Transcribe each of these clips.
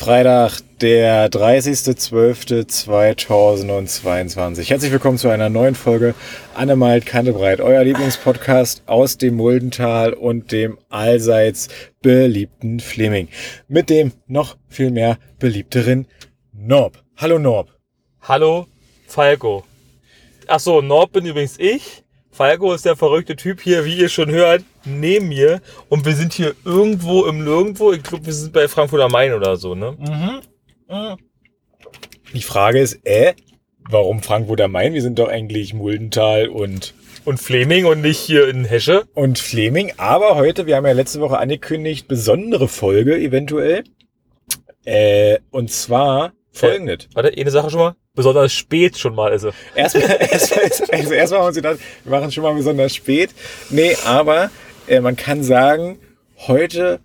Freitag, der 30.12.2022. Herzlich willkommen zu einer neuen Folge Annemalt Kantebreit, euer Lieblingspodcast aus dem Muldental und dem allseits beliebten Fleming. Mit dem noch viel mehr beliebteren Norb. Hallo Norb. Hallo Falco. Ach so, Norb bin übrigens ich. Falco ist der verrückte Typ hier, wie ihr schon hört, neben mir. Und wir sind hier irgendwo im Nirgendwo. Ich glaube, wir sind bei Frankfurt am Main oder so, ne? Mhm. Die Frage ist, äh, warum Frankfurt am Main? Wir sind doch eigentlich Muldental und Und Fleming und nicht hier in Hesche. und Fleming. Aber heute, wir haben ja letzte Woche angekündigt, besondere Folge eventuell. Äh, und zwar folgendes. Warte, eine Sache schon mal. Besonders spät schon mal ist er. Erstmal, erstmal, also erstmal haben wir uns gedacht, wir machen schon mal besonders spät. Nee, aber äh, man kann sagen, heute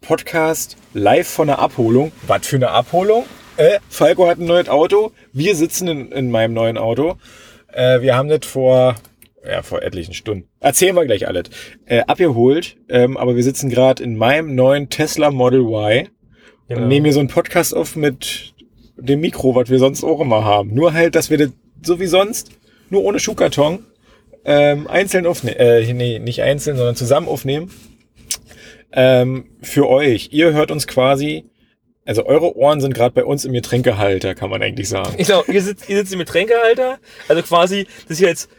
Podcast live von der Abholung. Was für eine Abholung? Äh, Falco hat ein neues Auto. Wir sitzen in, in meinem neuen Auto. Äh, wir haben das vor, ja, vor etlichen Stunden. Erzählen wir gleich alles. Äh, abgeholt, ähm, aber wir sitzen gerade in meinem neuen Tesla Model Y Genau. und nehmen hier so einen Podcast auf mit dem Mikro, was wir sonst auch immer haben. Nur halt, dass wir das so wie sonst, nur ohne Schuhkarton, ähm, einzeln aufnehmen. Äh, nee, nicht einzeln, sondern zusammen aufnehmen. Ähm, für euch. Ihr hört uns quasi, also eure Ohren sind gerade bei uns im Getränkehalter, kann man eigentlich sagen. Genau, ihr sitzt, ihr sitzt im Getränkehalter. Also quasi, das ist jetzt,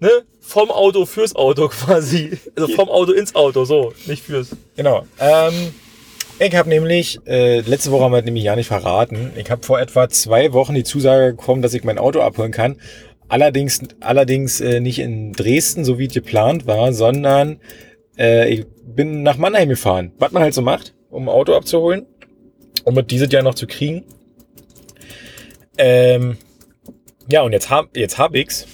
ne? Vom Auto fürs Auto quasi. Also vom Auto ins Auto, so. Nicht fürs. Genau. Ähm, ich habe nämlich, äh, letzte Woche haben wir nämlich ja nicht verraten, ich habe vor etwa zwei Wochen die Zusage bekommen, dass ich mein Auto abholen kann. Allerdings, allerdings äh, nicht in Dresden, so wie es geplant war, sondern äh, ich bin nach Mannheim gefahren. Was man halt so macht, um ein Auto abzuholen, um es dieses Jahr noch zu kriegen. Ähm, ja, und jetzt hab, jetzt hab ich's.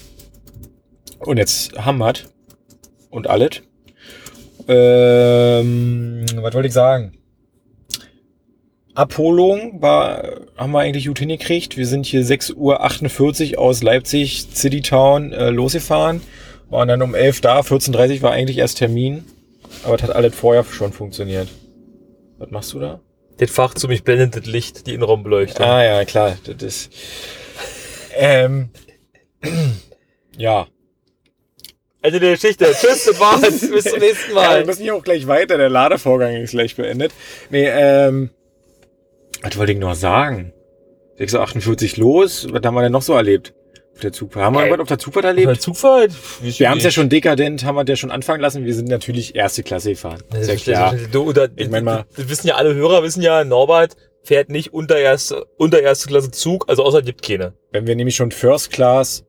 Und jetzt hammert. Und alles. Ähm, was wollte ich sagen? Abholung war, haben wir eigentlich gut hingekriegt. Wir sind hier 6.48 Uhr aus Leipzig City Town äh, losgefahren. Waren dann um 11 da, 14.30 Uhr war eigentlich erst Termin. Aber es hat alles vorher schon funktioniert. Was machst du da? Das Fach zu mich blendet das Licht, die Innenraumbeleuchtung. Ah ja, klar, das ist. Ähm, ja. Also der Geschichte. Tschüss, Bart. Bis zum nächsten Ja, wir Mal. müssen hier auch gleich weiter. Der Ladevorgang ist gleich beendet. Nee, ähm, was wollte ich noch sagen? 6.48 los. Was haben wir denn noch so erlebt? Auf der Zugfahrt. Haben wir Ey. was auf der Zugfahrt erlebt? Zugfahrt? Wir haben es ja schon dekadent, haben wir ja schon anfangen lassen. Wir sind natürlich erste Klasse gefahren. Das Ist ja klar. Du, oder, Ich mein mal- Das wissen ja alle Hörer, wissen ja, Norbert fährt nicht unter erste, unter erste Klasse Zug, also außer gibt keine. Wenn wir nämlich schon First Class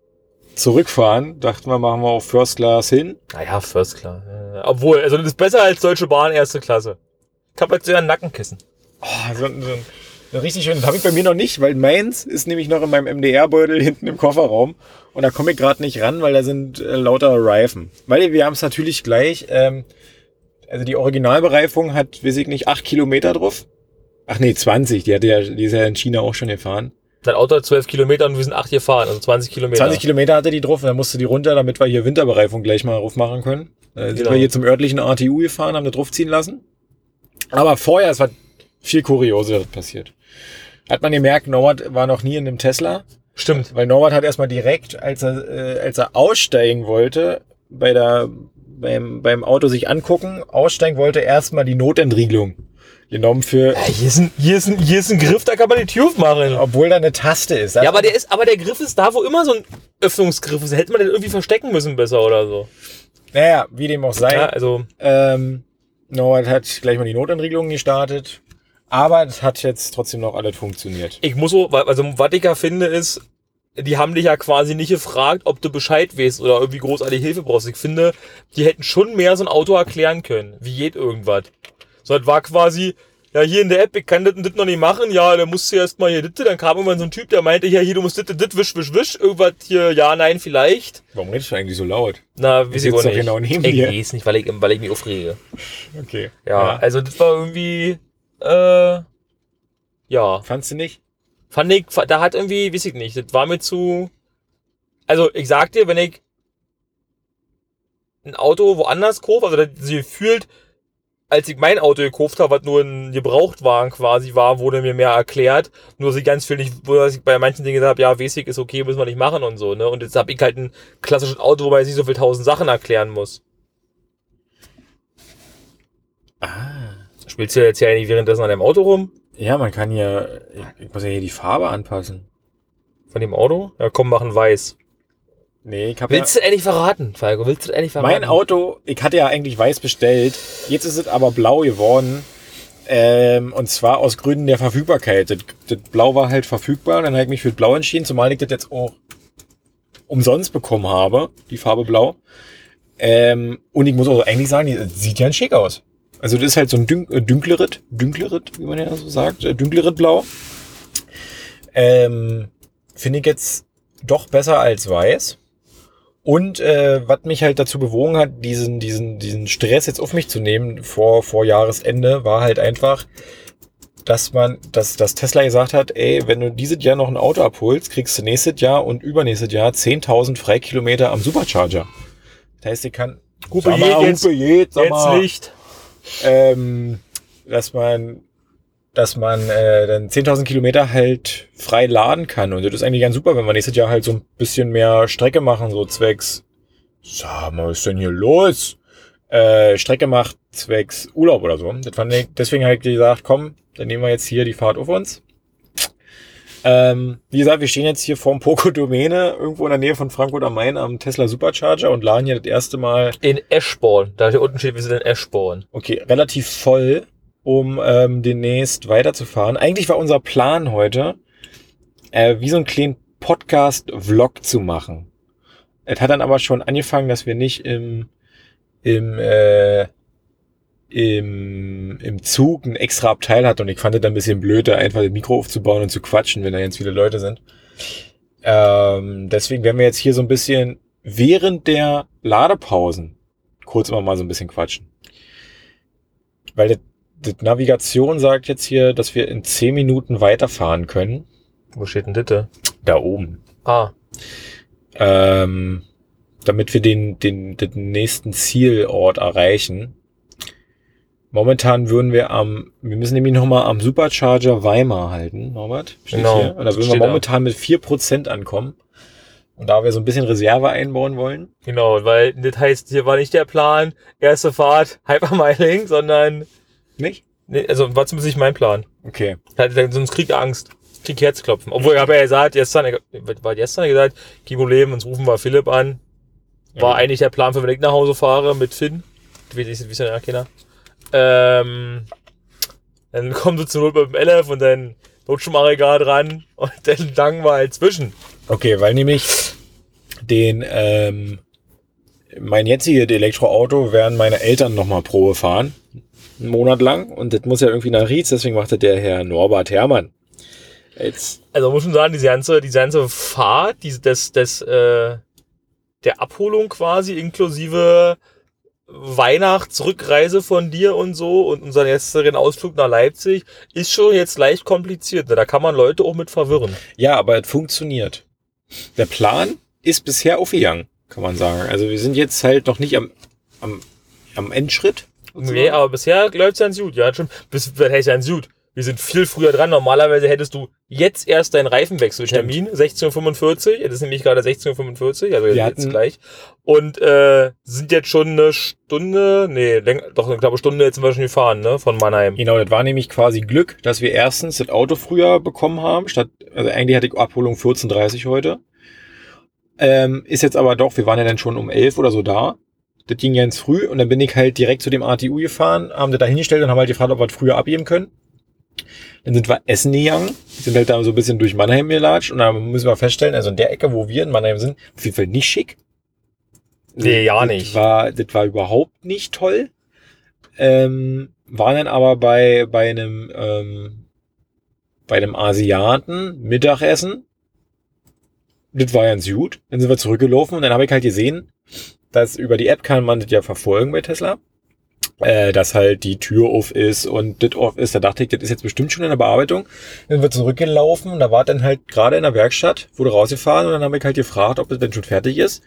zurückfahren, dachten wir, machen wir auf First Class hin. Naja, First Class. Äh, Obwohl, also das ist besser als Deutsche Bahn erste Klasse. Ich hab jetzt sogar ein Nackenkissen. Oh, so, ein- so, ein- so ein richtig schön. Das habe ich bei mir noch nicht, weil meins ist nämlich noch in meinem MDR-Beutel hinten im Kofferraum. Und da komme ich gerade nicht ran, weil da sind äh, lauter Reifen. Weil wir haben es natürlich gleich. Ähm, also die Originalbereifung hat, weiß ich nicht, acht Kilometer drauf. Ach nee, 20. Die, hat ja, die ist ja in China auch schon gefahren. Dein Auto hat 12 Kilometer und wir sind 8 gefahren, also 20 Kilometer. 20 Kilometer hatte die drauf und dann musste die runter, damit wir hier Winterbereifung gleich mal drauf machen können. Äh, sind Genau. wir hier zum örtlichen RTU gefahren, haben da draufziehen lassen. Aber vorher, es war viel Kurioseres passiert. Hat man gemerkt, Norbert war noch nie in einem Tesla, Stimmt. weil Norbert hat erstmal direkt, als er, äh, als er aussteigen wollte, bei der, beim, beim Auto sich angucken, aussteigen wollte, erstmal die Notentriegelung genommen für, Ja, hier, ist ein, hier, ist ein, hier ist ein Griff, da kann man die Tür aufmachen. obwohl da eine Taste ist. Ja, aber der ist, aber der Griff ist da, wo immer so ein Öffnungsgriff ist. Hätte man den irgendwie verstecken müssen besser oder so. Naja, wie dem auch sei. Ja, also, Ähm, Norbert hat gleich mal die Notentriegelung gestartet. Aber es hat jetzt trotzdem noch alles funktioniert. ich muss so, also was ich ja finde ist, die haben dich ja quasi nicht gefragt, ob du Bescheid weißt oder irgendwie großartig Hilfe brauchst. Ich finde, die hätten schon mehr so ein Auto erklären können. Wie geht irgendwas. So, das war quasi, ja, hier in der App, ich kann das und das noch nicht machen. Ja, dann musst du erst mal hier das, dann kam irgendwann so ein Typ, der meinte, ja, hier, du musst das, das, wisch, wisch, wisch. Irgendwas hier, ja, nein, vielleicht. Warum redest du eigentlich so laut? Na, weiß ich auch nicht. genau neben ich weiß nicht, weil ich, weil ich mich aufrege. Okay. Ja, also das war irgendwie, äh, ja, Fandst du nicht? fand ich, da hat irgendwie, weiß ich nicht, das war mir zu, also ich sag dir, wenn ich ein Auto woanders kaufe, also das sie fühlt als ich mein Auto gekauft habe, was nur ein Gebrauchtwagen quasi war, wurde mir mehr erklärt. Nur ich ganz viel nicht, wo ich bei manchen Dingen gesagt habe, ja, Basic ist okay, müssen wir nicht machen und so, ne? Und jetzt habe ich halt ein klassisches Auto, wobei ich nicht so viel tausend Sachen erklären muss. Ah. Spielst du jetzt ja nicht währenddessen an deinem Auto rum? Ja, man kann ja, ich muss ja hier die Farbe anpassen. Von dem Auto? Ja, komm, machen weiß. Nee, ich habe ja, Willst du endlich verraten, Falco? Willst du endlich verraten? mein Auto, ich hatte ja eigentlich weiß bestellt. Jetzt ist es aber blau geworden. Ähm, und zwar aus Gründen der Verfügbarkeit. Das, das Blau war halt verfügbar. Dann habe ich mich für das Blau entschieden, zumal ich das jetzt auch umsonst bekommen habe, die Farbe Blau. Ähm, und ich muss auch eigentlich sagen, die das sieht ja schick aus. Also das ist halt so ein dün äh, dünkleres, dünkleres, wie man ja so sagt, äh, dünkleres Blau. Ähm, Finde ich jetzt doch besser als weiß. Und äh, was mich halt dazu bewogen hat, diesen, diesen, diesen Stress jetzt auf mich zu nehmen vor, vor Jahresende, war halt einfach, dass man, dass, dass Tesla gesagt hat, ey, wenn du dieses Jahr noch ein Auto abholst, kriegst du nächstes Jahr und übernächstes Jahr 10.000 Freikilometer am Supercharger. Das heißt, ich kann, Hupe Sag mal, je, jetzt, Hupe je, sag jetzt mal, Licht. Ähm, dass man, dass man äh, dann 10.000 Kilometer halt frei laden kann. Und das ist eigentlich ganz super, wenn wir nächstes Jahr halt so ein bisschen mehr Strecke machen, so zwecks, sag mal, was ist denn hier los? Äh, Strecke macht zwecks Urlaub oder so. Das fand ich, deswegen ich gesagt, komm, dann nehmen wir jetzt hier die Fahrt auf uns. Ähm, wie gesagt, wir stehen jetzt hier vorm Poco Domäne, irgendwo in der Nähe von Frankfurt am Main am Tesla Supercharger und laden hier das erste Mal In Eschborn. Da hier unten steht, wir sind in Eschborn. Okay, relativ voll, um ähm, demnächst weiterzufahren. Eigentlich war unser Plan heute, äh, wie so einen kleinen Podcast-Vlog zu machen. Es hat dann aber schon angefangen, dass wir nicht im, im, äh, im, im Zug ein extra Abteil hatten und ich fand es dann ein bisschen blöd, da einfach das Mikro aufzubauen und zu quatschen, wenn da jetzt viele Leute sind. Ähm, deswegen werden wir jetzt hier so ein bisschen während der Ladepausen kurz immer mal so ein bisschen quatschen. Weil das, das Navigation sagt jetzt hier, dass wir in 10 Minuten weiterfahren können. Wo steht denn das? Da oben. Ah, Ähm, damit wir den, den, den nächsten Zielort erreichen. Momentan würden wir am, wir müssen nämlich nochmal am Supercharger Weimar halten, Norbert. Genau, hier. Und da würden wir steht da. momentan mit 4% ankommen. Und da wir so ein bisschen Reserve einbauen wollen. genau, weil das heißt, hier war nicht der Plan, erste Fahrt, Hypermiling, sondern, Nicht? nee, also war zumindest nicht mein Plan. Okay. Sonst krieg Angst. Krieg Herzklopfen. Obwohl, ich habe ja gesagt, gestern, war gestern gesagt, kein Problem, uns rufen wir Philipp an. War Ja. eigentlich der Plan für, wenn ich nach Hause fahre mit Finn. Wie ist wie ist ja keiner. Ähm, dann kommen sie zur Not mit dem LF und dann rutschen wir gerade dran und dann langen wir halt zwischen. Okay, weil nämlich den, ähm, mein jetziges Elektroauto werden meine Eltern nochmal Probe fahren. Einen Monat lang. Und das muss ja irgendwie nach Rietz, deswegen macht das der Herr Norbert Herrmann. Jetzt, Also man muss schon sagen, diese ganze, diese ganze Fahrt, diese, des, des, äh, der Abholung quasi inklusive Weihnachtsrückreise von dir und so und unseren letzteren Ausflug nach Leipzig ist schon jetzt leicht kompliziert. Ne? Da kann man Leute auch mit verwirren. ja, aber es funktioniert. Der Plan ist bisher aufgegangen, kann man sagen. Also wir sind jetzt halt noch nicht am, am, am Endschritt. Nee, aber bisher läuft's ganz gut. Ja, schon. Bis, das heißt ganz gut. Wir sind viel früher dran. Normalerweise hättest du jetzt erst deinen Reifenwechseltermin, 16.45 Uhr. Das ist nämlich gerade 16.45 Uhr, also Wir jetzt gleich. Und äh, sind jetzt schon eine Stunde, nee, länger, doch, ich glaube, Stunde jetzt sind wir schon gefahren, ne, von Mannheim. Genau, das war nämlich quasi Glück, dass wir erstens das Auto früher bekommen haben, statt, also eigentlich hatte ich Abholung 14.30 heute. Ähm, ist jetzt aber doch, wir waren ja dann schon um 11 oder so da. Das ging ganz früh und dann bin ich halt direkt zu dem ATU gefahren, haben das da hingestellt und haben halt gefragt, ob wir das früher abgeben können. Dann sind wir essen gegangen, sind halt da so ein bisschen durch Mannheim gelatscht und dann müssen wir feststellen, also in der Ecke, wo wir in Mannheim sind, auf jeden Fall nicht schick. Nee, ja das nicht. War, das war überhaupt nicht toll. Ähm, waren dann aber bei, bei einem, ähm, bei einem Asiaten Mittagessen. Das war ganz gut. Dann sind wir zurückgelaufen und dann habe ich halt gesehen, dass über die App kann man das ja verfolgen bei Tesla. Äh, dass halt die Tür auf ist und das off ist. Da dachte ich, das ist jetzt bestimmt schon in der Bearbeitung. Dann sind wir zurückgelaufen und da war dann halt gerade in der Werkstatt, wurde rausgefahren und dann habe ich halt gefragt, ob das denn schon fertig ist.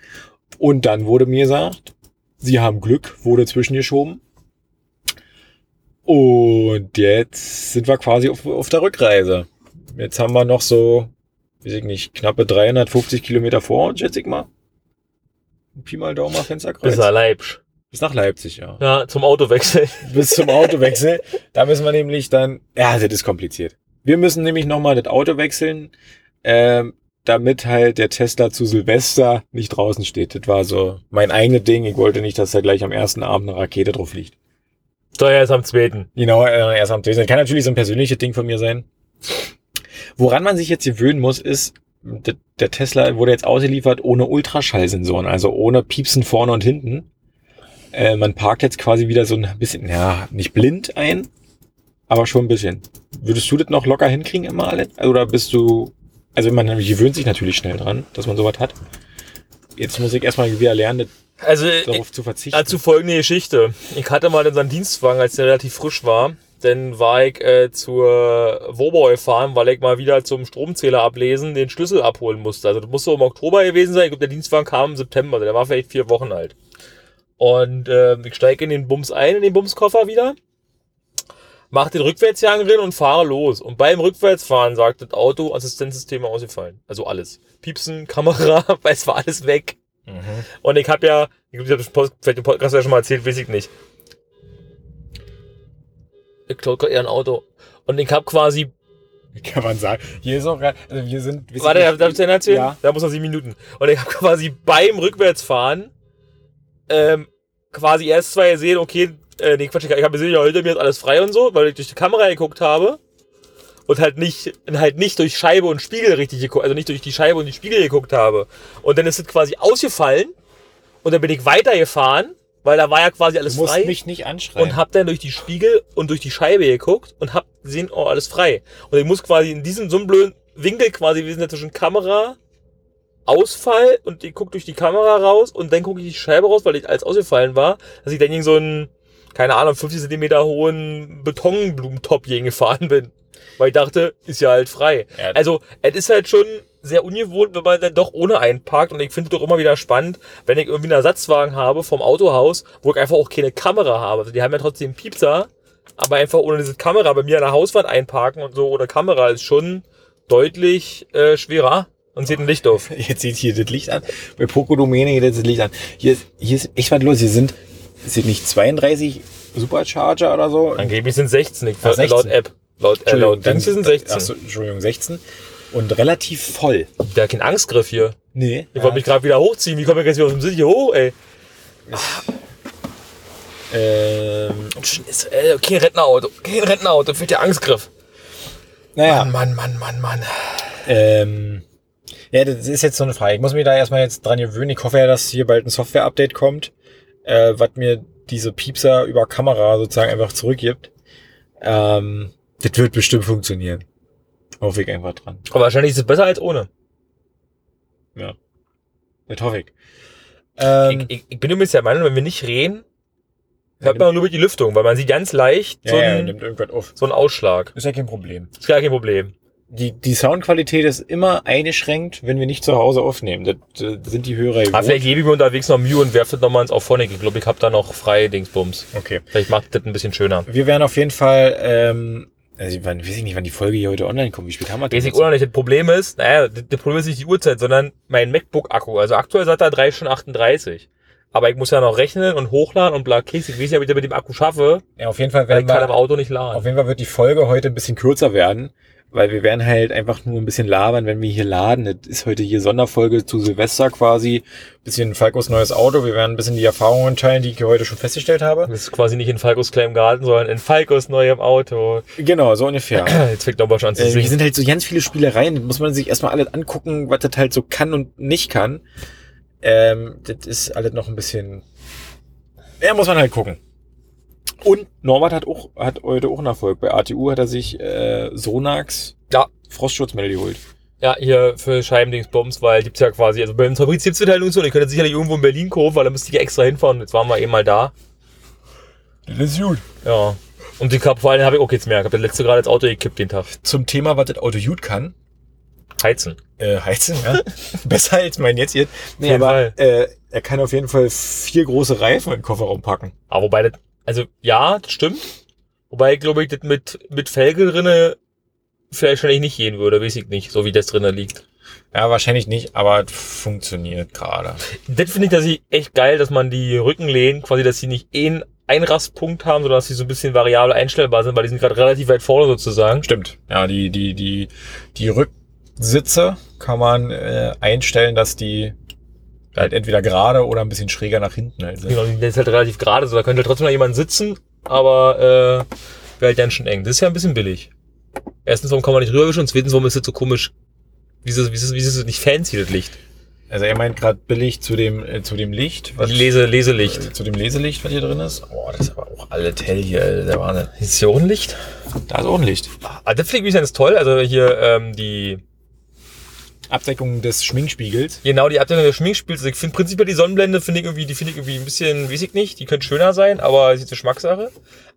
Und dann wurde mir gesagt, sie haben Glück, wurde zwischengeschoben. Und jetzt sind wir quasi auf, auf der Rückreise. Jetzt haben wir noch so, weiß ich nicht, knappe 350 Kilometer vor uns, schätze ich mal. Pi mal Daumen, Fensterkreuz. Bis nach Leipzig. Bis nach Leipzig, ja. Ja, zum Autowechsel. Bis zum Autowechsel. da müssen wir nämlich dann, ja, das ist kompliziert. Wir müssen nämlich nochmal das Auto wechseln, ähm, damit halt der Tesla zu Silvester nicht draußen steht. Das war so mein eigenes Ding. Ich wollte nicht, dass da gleich am ersten Abend eine Rakete drauf liegt. So, ja, ist am zweiten. Genau, äh, erst am Das kann natürlich so ein persönliches Ding von mir sein. Woran man sich jetzt gewöhnen muss, ist, der Tesla wurde jetzt ausgeliefert ohne Ultraschallsensoren, also ohne Piepsen vorne und hinten. Äh, man parkt jetzt quasi wieder so ein bisschen, ja, nicht blind ein, aber schon ein bisschen. Würdest du das noch locker hinkriegen immer alle? Oder bist du, also man gewöhnt sich natürlich schnell dran, dass man sowas hat. Jetzt muss ich erstmal wieder lernen, Also, darauf zu verzichten. dazu folgende Geschichte. Ich hatte mal unseren Dienstwagen, als der relativ frisch war. Dann war ich äh, zur Woboy gefahren, weil ich mal wieder zum Stromzähler ablesen den Schlüssel abholen musste. Also das muss so im Oktober gewesen sein. Ich glaube, der Dienstwagen kam im September. Der war vielleicht vier Wochen alt. Und äh, ich steige in den Bums ein, in den Bumskoffer wieder, mach den Rückwärtsgang drin und fahre los. Und beim Rückwärtsfahren sagt das Auto, Assistenzsystem ausgefallen. Also alles. Piepsen, Kamera, weil es war alles weg. Mhm. Und ich habe ja, ich glaube, ich habe vielleicht im Podcast ja schon mal erzählt, weiß ich nicht. Ich klaue gerade eher ein Auto. Und ich habe quasi, Kann man sagen. Hier ist auch, also wir sind, wir warte, darf ich dir erzählen? Ja. Da muss noch sieben Minuten. Und ich habe quasi beim Rückwärtsfahren ähm, quasi erst zwei gesehen, okay, äh, nee, Quatsch, ich habe gesehen, ja, hinter mir ist alles frei und so, weil ich durch die Kamera geguckt habe. Und halt nicht, halt nicht durch Scheibe und Spiegel richtig geguckt, also nicht durch die Scheibe und die Spiegel geguckt habe. Und dann ist es quasi ausgefallen. Und dann bin ich weitergefahren, weil da war ja quasi alles Du musst frei. mich nicht anschreien. und hab dann durch die Spiegel und durch die Scheibe geguckt und hab gesehen, oh, alles frei. Und ich muss quasi in diesem so einem blöden Winkel quasi, wir sind ja zwischen Kamera, Ausfall und ich guck durch die Kamera raus und dann gucke ich die Scheibe raus, weil ich als ausgefallen war, dass ich dann gegen so einen, keine Ahnung, 50 Zentimeter hohen Betonblumentop gegen gefahren bin. Weil ich dachte, ist ja halt frei. Ja. Also, es ist halt schon sehr ungewohnt, wenn man dann doch ohne einparkt. Und ich finde es doch immer wieder spannend, wenn ich irgendwie einen Ersatzwagen habe vom Autohaus, wo ich einfach auch keine Kamera habe. Also die haben ja trotzdem Piepser, aber einfach ohne diese Kamera bei mir an der Hauswand einparken und so ohne Kamera ist schon deutlich äh, schwerer und sieht ein Licht auf. Jetzt sieht hier das Licht an. Bei Pokodomäne geht jetzt das Licht an. Hier ist, hier ist echt was los. Hier sind, sind nicht 32 Supercharger oder so? Angeblich sind 16, ich, Ah, äh, laut 16. App. Laut, äh, laut Dings hier sind 16. Achso, Entschuldigung, 16. Und relativ voll. Der hat keinen Angstgriff hier. Nee. Ich wollte mich gerade wieder hochziehen. Wie komme ich jetzt wieder aus dem Sitz hier hoch, ey? ähm, Ist, äh, kein Rentnerauto. Kein Rentnerauto. Fehlt der Angstgriff. naja. Mann, Mann, Mann, Mann. Ähm, ja, das ist jetzt so eine Frage. Ich muss mich da erstmal jetzt dran gewöhnen. Ich hoffe ja, dass hier bald ein Software-Update kommt, äh, was mir diese Piepser über Kamera sozusagen einfach zurückgibt. Ähm, das wird bestimmt funktionieren. Hoffe ich einfach dran. Aber wahrscheinlich ist es besser als ohne. Ja. Das hoffe ich. Ähm, ich, ich, ich bin übrigens der Meinung, wenn wir nicht reden, hört man nur über die Lüftung, weil man sieht ganz leicht so, ja, ja, einen, auf. so einen Ausschlag. Ist ja kein Problem. Ist gar kein Problem. Die, die Soundqualität ist immer eingeschränkt, wenn wir nicht zu Hause aufnehmen. Das, das sind die Hörer gewohnt. vielleicht gebe ich mir unterwegs noch Mühe und werfe das nochmal ins Auphonic. Ich glaube, ich habe da noch freie Dingsbums. Okay. Vielleicht macht das ein bisschen schöner. Wir werden auf jeden Fall, ähm, also wann, weiß ich nicht, wann die Folge hier heute online kommt. Wie spät haben wir denn Weiß ich auch noch nicht. Das Problem ist, naja, das das Problem ist nicht die Uhrzeit, sondern mein MacBook-Akku. Also aktuell sagt er 3 Stunden 38. Aber ich muss ja noch rechnen und hochladen und bla Keks. Ich weiß nicht, ob ich das mit dem Akku schaffe, Ja, auf jeden Fall weil werden ich kann im wir, Auto nicht laden. auf jeden Fall wird die Folge heute ein bisschen kürzer werden, weil wir werden halt einfach nur ein bisschen labern, wenn wir hier laden. Das ist heute hier Sonderfolge zu Silvester quasi. Bisschen Falkos neues Auto. Wir werden ein bisschen die Erfahrungen teilen, die ich hier heute schon festgestellt habe. Das ist quasi nicht in Falkos kleinem Garten, sondern in Falkos neuem Auto. Genau, so ungefähr. Jetzt fängt nochmal schon an zu Äh, hier singen. sind halt so ganz viele Spielereien, das muss man sich erstmal alles angucken, was das halt so kann und nicht kann. Ähm, das ist alles noch ein bisschen. Ja, muss man halt gucken. Und Norbert hat auch, hat heute auch einen Erfolg. Bei ATU hat er sich äh, Sonax Ja. Frostschutzmittel geholt. Ja, hier für Scheibendingsbums, weil gibt's ja quasi, also beim Fabrik gibt's halt nur so, und ihr könnt sicherlich irgendwo in Berlin kaufen, weil da müsst ihr extra hinfahren. Jetzt waren wir eben mal da. Das ist gut. Ja. Und ich hab, vor allem habe ich auch jetzt mehr. Ich habe das letzte gerade ins Auto gekippt den Tag. Zum Thema, was das Auto gut kann. Heizen. Äh, heizen, ja. Besser als mein jetzt hier. Nee, aber äh, er kann auf jeden Fall vier große Reifen in den Kofferraum packen. Aber wobei das, also ja, das stimmt. Wobei, glaube ich, das mit, mit Felge drinne vielleicht wahrscheinlich nicht gehen würde, weiß ich nicht, so wie das drinne liegt. Ja, wahrscheinlich nicht, aber es funktioniert gerade. Das finde ich tatsächlich echt geil, dass man die Rückenlehnen, quasi, dass sie nicht einen Einrastpunkt haben, sondern dass sie so ein bisschen variabel einstellbar sind, weil die sind gerade relativ weit vorne sozusagen. Stimmt. Ja, die, die, die, die Rücksitze kann man äh, einstellen, dass die halt entweder gerade oder ein bisschen schräger nach hinten halt sind. Genau, der ist halt relativ gerade, so da könnte trotzdem noch jemand sitzen, aber äh, wäre halt dann schon eng. Das ist ja ein bisschen billig. Erstens, warum kann man nicht rüberwischen und zweitens, warum ist das so komisch? Wieso, wieso, wieso ist das nicht fancy, das Licht? Also er meint gerade billig zu dem, äh, zu dem Licht. Was, Lese, Leselicht. äh, zu dem Leselicht, was hier drin ist. Oh, das ist aber auch alle Tell hier, der Wahnsinn. Ist hier auch ein Licht? Da ist auch ein Licht. Ah, das finde ich ganz toll. Also hier ähm, die Abdeckung des Schminkspiegels. Genau, die Abdeckung des Schminkspiels. Also Ich finde prinzipiell die Sonnenblende finde ich irgendwie, die finde ich irgendwie ein bisschen, weiß ich nicht, die könnte schöner sein, aber ist jetzt eine Geschmackssache.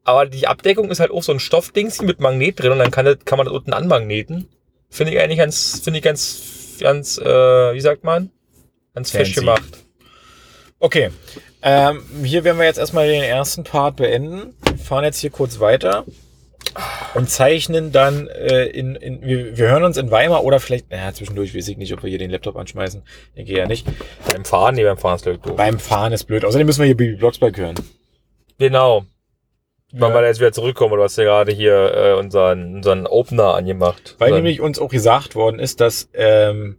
Aber die Abdeckung ist halt auch so ein Stoffdings mit Magnet drin und dann kann, das, kann man das unten anmagneten. Finde ich eigentlich ganz, finde ich ganz, ganz, äh, wie sagt man? Ganz Fancy. gemacht. Okay. Ähm, hier werden wir jetzt erstmal den ersten Part beenden. Wir fahren jetzt hier kurz weiter und zeichnen dann äh, in, in wir, wir hören uns in Weimar oder vielleicht, naja, zwischendurch weiß ich nicht, ob wir hier den Laptop anschmeißen. Ich denke ja nicht. Beim Fahren, nee, beim Fahren ist doof. Beim Fahren ist blöd. Außerdem müssen wir hier Bibi Blocksberg hören. Genau. Ja. wir da jetzt wieder zurückkommen, du hast ja gerade hier äh, unseren, unseren Opener angemacht. Weil nämlich uns auch gesagt worden ist, dass, ähm,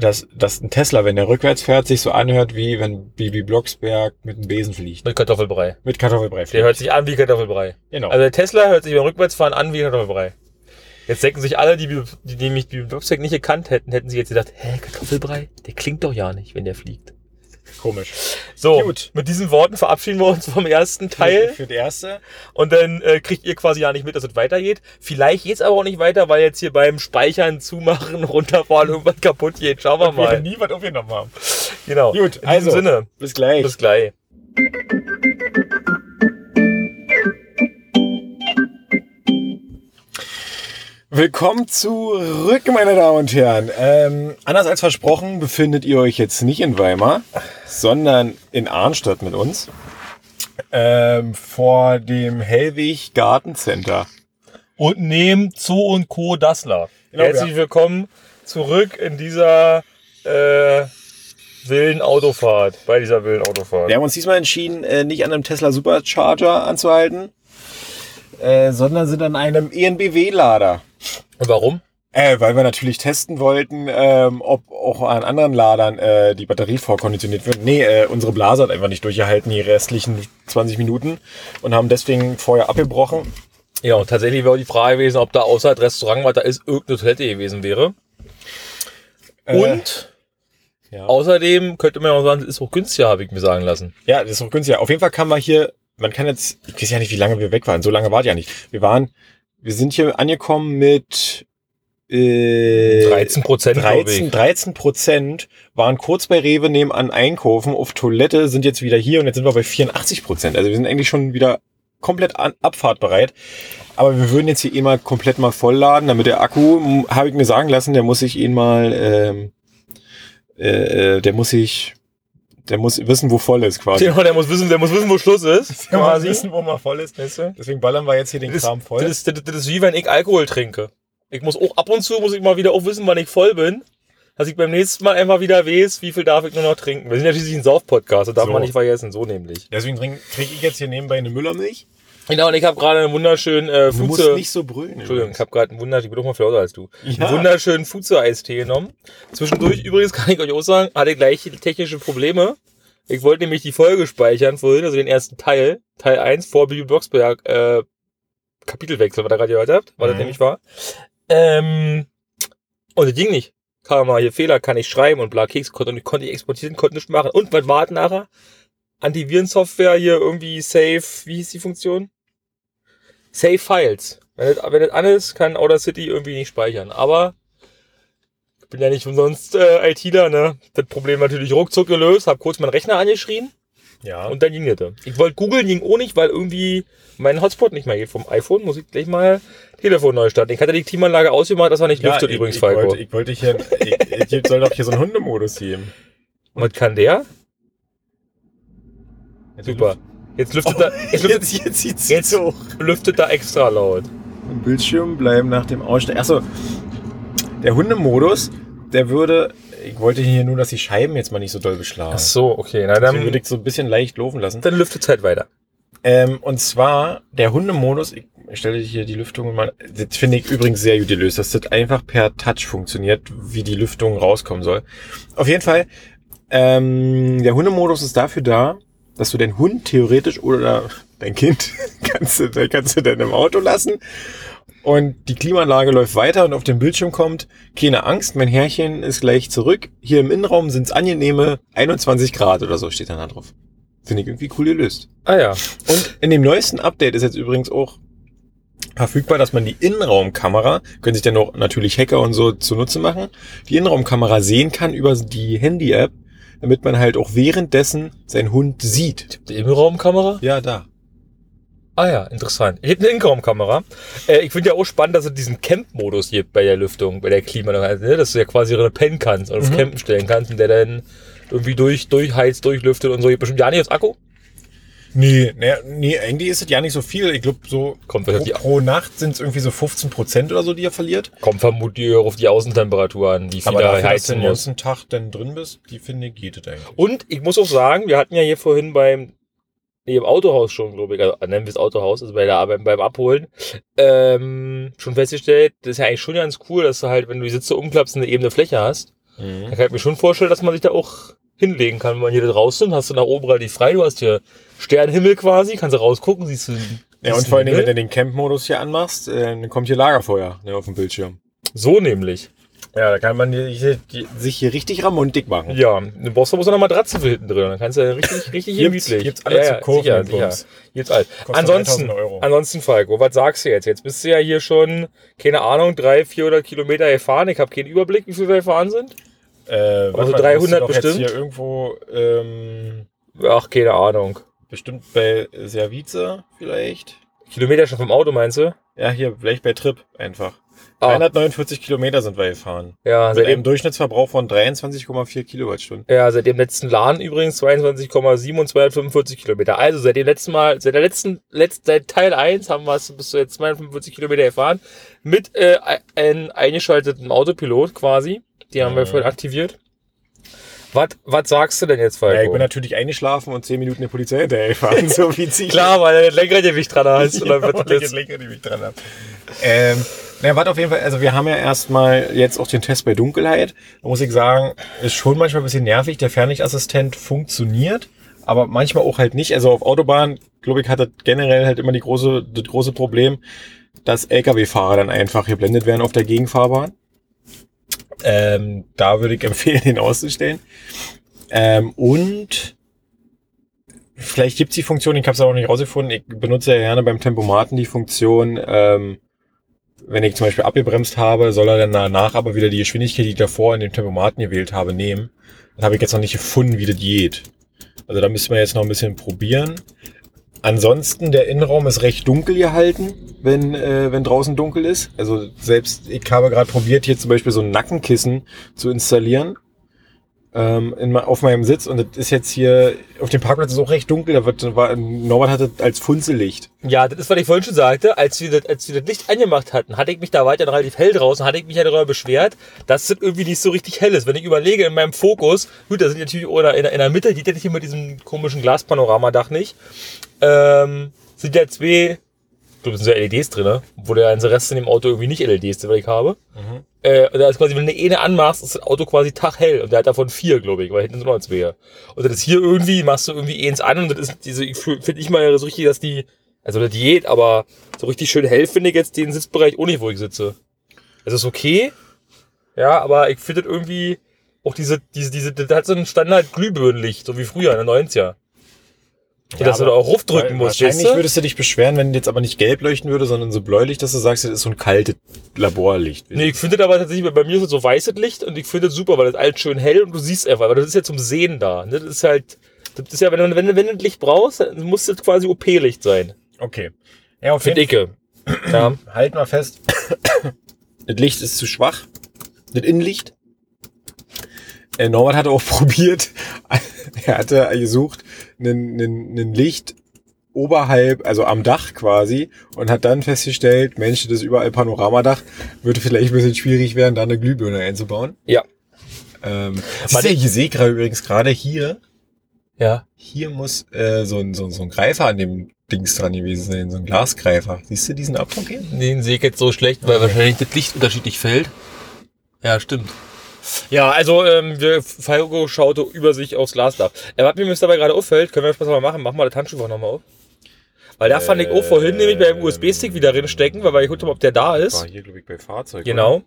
dass, dass ein Tesla, wenn der rückwärts fährt, sich so anhört, wie wenn Bibi Blocksberg mit einem Besen fliegt. mit Kartoffelbrei. Mit Kartoffelbrei Der fliegt. hört sich an wie Kartoffelbrei. genau. Also der Tesla hört sich beim Rückwärtsfahren an wie Kartoffelbrei. Jetzt denken sich alle, die, die die Blocksberg nicht gekannt hätten, hätten sie jetzt gedacht, hä, Kartoffelbrei? Der klingt doch ja nicht, wenn der fliegt. Komisch. So, Gut. mit diesen Worten verabschieden wir uns vom ersten Teil Für, für das erste. und dann äh, kriegt ihr quasi ja nicht mit, dass es weitergeht. Vielleicht geht's aber auch nicht weiter, weil jetzt hier beim Speichern, Zumachen, Runterfahren irgendwas kaputt geht. Schauen wir Wir mal. nie was aufgenommen haben. Genau. Gut, In also, diesem Sinne, bis gleich. bis gleich. Willkommen zurück, meine Damen und Herren. Ähm, anders als versprochen befindet ihr euch jetzt nicht in Weimar, sondern in Arnstadt mit uns. Ähm, vor dem Hellwig Gartencenter. und neben Zoo und Co. Dassler. Genau, Herzlich ja. willkommen zurück in dieser äh, wilden Autofahrt, bei dieser wilden Autofahrt. Wir haben uns diesmal entschieden, äh, nicht an einem Tesla Supercharger anzuhalten, äh, sondern sind an einem ENBW-Lader. Und warum? Äh, weil wir natürlich testen wollten, ähm, ob auch an anderen Ladern äh, die Batterie vorkonditioniert wird. Nee, äh, unsere Blase hat einfach nicht durchgehalten, die restlichen 20 Minuten und haben deswegen vorher abgebrochen. Ja, und tatsächlich wäre die Frage gewesen, ob da außer das Restaurant, was da ist, irgendeine Toilette gewesen wäre. Äh, Und ja. außerdem könnte man auch sagen, es ist auch günstiger, habe ich mir sagen lassen. ja, das ist auch günstiger. Auf jeden Fall kann man hier, man kann jetzt, ich weiß ja nicht, wie lange wir weg waren. So lange war es ja nicht. Wir waren, wir sind hier angekommen mit äh, 13 Prozent, glaube 13, ich. 13 Prozent waren kurz bei Rewe nebenan einkaufen auf Toilette, sind jetzt wieder hier und jetzt sind wir bei 84 Prozent. Also wir sind eigentlich schon wieder komplett an, abfahrtbereit. Aber wir würden jetzt hier eh mal komplett mal vollladen, damit der Akku, habe ich mir sagen lassen, der muss sich eh mal, ähm, äh, äh, der muss sich, der muss wissen, wo voll ist quasi. Genau, der muss wissen, der muss wissen, wo Schluss ist. Der muss wissen, wo man voll ist. Weißt du? Deswegen ballern wir jetzt hier den Das, Kram voll. das, ist, das, das ist wie wenn ich Alkohol trinke. Ich muss auch ab und zu, muss ich mal wieder auch wissen, wann ich voll bin. Dass ich beim nächsten Mal einfach wieder weiß, wie viel darf ich nur noch trinken. Wir sind ja schließlich ein Sauf-Podcast, das darf So. man nicht vergessen, so nämlich. Deswegen kriege ich jetzt hier nebenbei eine Müllermilch. Genau, und ich habe gerade einen wunderschönen äh, Du musst Fuze... nicht so brüllen. Entschuldigung, ich habe gerade einen wunderschönen, ich bin doch mal viel lauter als du. Ja. Einen wunderschönen Fuze-Eistee genommen. Zwischendurch übrigens kann ich euch auch sagen, hatte ich gleich technische Probleme. Ich wollte nämlich die Folge speichern vorhin, also den ersten Teil, Teil 1 vor Bibi Blocksberg, äh, Kapitelwechsel, was ihr gerade gehört habt, was das Mhm. nämlich war. Ähm, und das ging nicht. Kam mal hier Fehler, kann ich schreiben und bla Keks, konnte, konnte ich exportieren, konnte nicht machen. Und was warten nachher? Antivirensoftware hier irgendwie Save, wie hieß die Funktion? Save Files. Wenn das, wenn das an ist, kann Audacity irgendwie nicht speichern. Aber ich bin ja nicht umsonst äh, ITler, ne? Das Problem natürlich ruckzuck gelöst, hab kurz meinen Rechner angeschrien Ja. und dann ging das. Ich wollte googeln, ging auch nicht, weil irgendwie mein Hotspot nicht mehr geht vom iPhone. Muss ich gleich mal Telefon neu starten. Ich hatte die Klimaanlage ausgemacht, das war nicht lüftet ich, übrigens, ich Falco. wollte, ich wollte hier, ich, ich soll doch hier so einen Hundemodus geben. Und was kann der? Super. Jetzt lüftet er, jetzt lüftet, jetzt, jetzt jetzt hoch. lüftet er extra laut. Im Bildschirm bleiben nach dem Ausstellen. Achso, der Hundemodus, der würde. Ich wollte hier nur, dass die Scheiben jetzt mal nicht so doll beschlagen. Ach so, okay. Na Deswegen dann, würde ich so ein bisschen leicht laufen lassen. dann lüftet es halt weiter. Ähm, und zwar der Hundemodus, ich stelle hier die Lüftung mal, das finde ich übrigens sehr gut gelöst, dass das einfach per Touch funktioniert, wie die Lüftung rauskommen soll. Auf jeden Fall, ähm, der Hundemodus ist dafür da, dass du deinen Hund theoretisch oder dein Kind kannst du, kannst du dann im Auto lassen und die Klimaanlage läuft weiter und auf dem Bildschirm kommt, keine Angst, mein Herrchen ist gleich zurück. Hier im Innenraum sind es angenehme 21 Grad oder so steht dann da drauf. Finde ich irgendwie cool gelöst. Ah ja. Und in dem neuesten Update ist jetzt übrigens auch verfügbar, dass man die Innenraumkamera, können sich dann auch natürlich Hacker und so zunutze machen, die Innenraumkamera sehen kann über die Handy-App, damit man halt auch währenddessen seinen Hund sieht. Die Innenraumkamera? Ja, da. Ah ja, interessant. Ich habe eine Innenraumkamera. Äh, ich finde ja auch spannend, dass es diesen Camp-Modus gibt bei der Lüftung, bei der Klimaanlage, ne? dass du ja quasi drin pennen kannst und auf Mhm. Campen stellen kannst und der dann irgendwie durch, durchheizt, durchlüftet und so. Gibt bestimmt ja nicht als Akku. Nee, nee, nee, eigentlich ist es ja nicht so viel. Ich glaube, so Kommt pro, pro Nacht sind es irgendwie so 15 Prozent oder so, die er verliert. Kommt vermutlich auf die Außentemperatur an, wie viel Aber da dafür, dass du heizen den ganzen Tag dann drin bist, die finde ich, geht es eigentlich. Und ich muss auch sagen, wir hatten ja hier vorhin beim nee, im Autohaus schon, glaube ich, also nennen wir es Autohaus, also bei der Arbeit beim Abholen, ähm, schon festgestellt, das ist ja eigentlich schon ganz cool, dass du halt, wenn du die Sitze umklappst, eine ebene Fläche hast. Mhm. Da kann ich mir schon vorstellen, dass man sich da auch hinlegen kann. Wenn man hier draußen hast du nach oben relativ frei, du hast hier Sternenhimmel quasi, kannst du rausgucken, siehst du. Ja, siehst und du vor allen Dingen, wenn du den Camp-Modus hier anmachst, äh, dann kommt hier Lagerfeuer ne, auf dem Bildschirm. So nämlich. Ja, da kann man hier, die, sich hier richtig ramontig machen. Ja, du brauchst aber so eine Matratze für hinten drin. Dann kannst du ja richtig, richtig Gibt's- gemütlich. gibt's alles ja, zu kaufen sicher, sicher. Gibt's alles. Ansonsten, 3000 Euro. ansonsten, Falco, was sagst du jetzt? Jetzt bist du ja hier schon, keine Ahnung, 300, 400 Kilometer gefahren. Ich habe keinen Überblick, wie viel wir gefahren sind. Äh, Also warte mal, 300 bist du doch bestimmt? Hier irgendwo ähm, Ach, keine Ahnung. bestimmt bei Servize vielleicht. Kilometer schon vom Auto, meinst du? Ja, hier vielleicht bei Trip einfach. Ah. 349 Kilometer sind wir gefahren. Ja, Mit einem Durchschnittsverbrauch von 23,4 Kilowattstunden. ja, seit dem letzten Laden übrigens 22,7 und 245 Kilometer. Also seit dem letzten Mal, seit der letzten, letzt, seit Teil 1 haben wir es bis zu jetzt 245 Kilometer gefahren. Mit äh, einem eingeschalteten Autopilot quasi. Die haben wir Mhm. vorhin aktiviert. Was, was sagst du denn jetzt, Falco? Ja, ich bin natürlich eingeschlafen und 10 Minuten der Polizei hinterher gefahren. so wie sie Klar, weil er das Lenkrad dran hast. Ja, Oder ich das Lenkrad nicht dran hab. Ähm, na, warte auf jeden Fall, also wir haben ja erstmal jetzt auch den Test bei Dunkelheit. Da muss ich sagen, ist schon manchmal ein bisschen nervig. Der Fernlichtassistent funktioniert, aber manchmal auch halt nicht. Also auf Autobahn, glaube ich, hat das generell halt immer die große, das große Problem, dass Lkw-Fahrer dann einfach geblendet werden auf der Gegenfahrbahn. Ähm, da würde ich empfehlen, den auszustellen. Ähm, und vielleicht gibt's die Funktion, ich habe es auch nicht rausgefunden, ich benutze ja gerne beim Tempomaten die Funktion, ähm, wenn ich zum Beispiel abgebremst habe, soll er dann danach aber wieder die Geschwindigkeit, die ich davor in dem Tempomaten gewählt habe, nehmen. Das habe ich jetzt noch nicht gefunden, wie das geht. Also da müssen wir jetzt noch ein bisschen probieren. Ansonsten, der Innenraum ist recht dunkel gehalten, wenn, äh, wenn draußen dunkel ist. Also selbst, ich habe gerade probiert, hier zum Beispiel so ein Nackenkissen zu installieren ähm, in, auf meinem Sitz. Und das ist jetzt hier, auf dem Parkplatz ist auch recht dunkel. Da wird, war, Norbert hat das als Funzellicht. Ja, das ist, was ich vorhin schon sagte. Als wir, das, als wir das Licht angemacht hatten, hatte ich mich da weiter relativ hell draußen, hatte ich mich ja darüber beschwert, dass das irgendwie nicht so richtig hell ist. Wenn ich überlege, in meinem Fokus, gut, da sind natürlich auch in, der- in, der- Mitte, die hätte ich hier mit diesem komischen Glaspanoramadach nicht, ähm, sind ja zwei, glaube, es sind so LEDs drin, ne? wo der ganze Rest in dem Auto irgendwie nicht LEDs, die ich habe. Äh, und da ist quasi, wenn du eine eine anmachst, ist das Auto quasi taghell. Und der hat davon vier, glaube ich, weil hinten sind noch zwei. Und das ist hier irgendwie, machst du irgendwie eins an und das ist diese, finde ich mal so richtig, dass die, also das geht, aber so richtig schön hell finde ich jetzt den Sitzbereich auch nicht, wo ich sitze. Es ist okay, ja, aber ich finde das irgendwie, auch diese, diese, diese, das hat so ein Standard Glühbirnenlicht, so wie früher in den 90er. So, dass du da auch raufdrücken musst, Wahrscheinlich würdest du dich beschweren, wenn jetzt aber nicht gelb leuchten würde, sondern so bläulich, dass du sagst, das ist so ein kaltes Laborlicht. Nee, ich finde das aber tatsächlich, bei mir ist es so weißes Licht und ich finde das super, weil das alles schön hell und du siehst einfach, weil das ist ja zum Sehen da. ne? Das ist halt, das ist ja, wenn du, wenn du, wenn du das Licht brauchst, dann muss das quasi OP-Licht sein. Okay. Ja, auf jeden Dicke. Ja. Halt mal fest. das Licht ist zu schwach. Das Innenlicht. Äh, Norbert hatte auch probiert. er hatte gesucht, ein Licht oberhalb, also am Dach quasi, und hat dann festgestellt, Mensch, das ist überall Panoramadach, würde vielleicht ein bisschen schwierig werden, da eine Glühbirne einzubauen. Ja. Ähm, siehst du, ich sehe gerade übrigens gerade hier, Ja. hier muss äh, so, ein, so, so ein Greifer an dem Dings dran gewesen sein, so ein Glasgreifer. Siehst du diesen Abdruck hier? Den sehe ich jetzt so schlecht, weil wahrscheinlich das Licht unterschiedlich fällt. Ja, stimmt. Ja, also ähm, wir, Falco schaute über sich aufs Glasdach. Äh, was mir dabei gerade auffällt, können wir das mal machen, machen wir das Handschuh nochmal auf. Weil da fand ich auch vorhin nämlich beim USB-Stick wieder drin stecken, weil geguckt haben, ob der da ist. War hier, glaube ich, bei Fahrzeug. Genau.